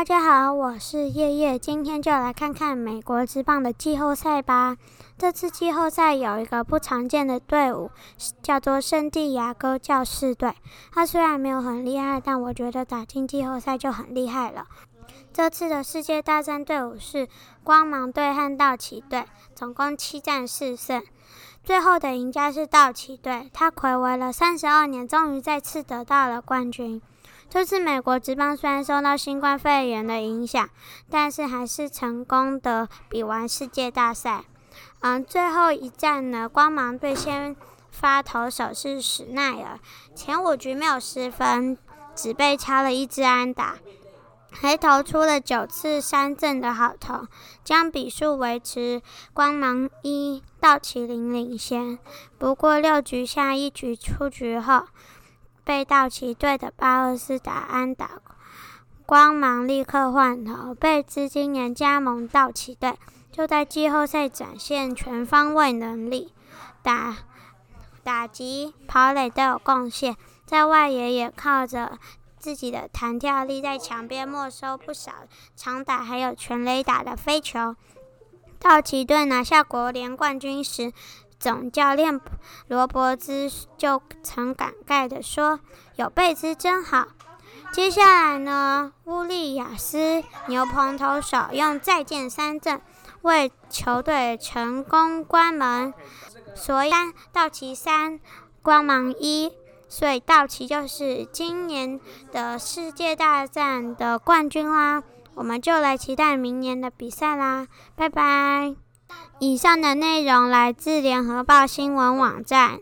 大家好，我是叶叶，今天就来看看美国职棒的季后赛吧。这次季后赛有一个不常见的队伍，叫做圣地亚哥教士队。他虽然没有很厉害，但我觉得打进季后赛就很厉害了。这次的世界大战队伍是光芒队和道奇队，总共七战四胜。最后的赢家是道奇队，他暌违了三十二年，终于再次得到了冠军。这次美国职棒虽然受到新冠肺炎的影响，但是还是成功的比完世界大赛。嗯，最后一战呢，光芒队先发投手是史奈尔，前五局没有失分，只被敲了一支安打，还投出了九次三振的好投，将比数维持光芒一道奇零领先。不过六局下一局出局后。被道奇队的巴尔斯打安打，光芒立刻换头。贝兹今年加盟道奇队，就在季后赛展现全方位能力，打打击、跑垒都有贡献，在外野也靠着自己的弹跳力，在墙边没收不少长打，还有全垒打的飞球。道奇队拿下国联冠军时。总教练罗伯兹就曾感慨地说：“有贝兹真好。”接下来呢，乌利亚斯牛棚投手用再见三振为球队成功关门，所以道奇三，光芒一，所以道奇就是今年的世界大战的冠军啦。我们就来期待明年的比赛啦！拜拜。以上的内容来自联合报新闻网站。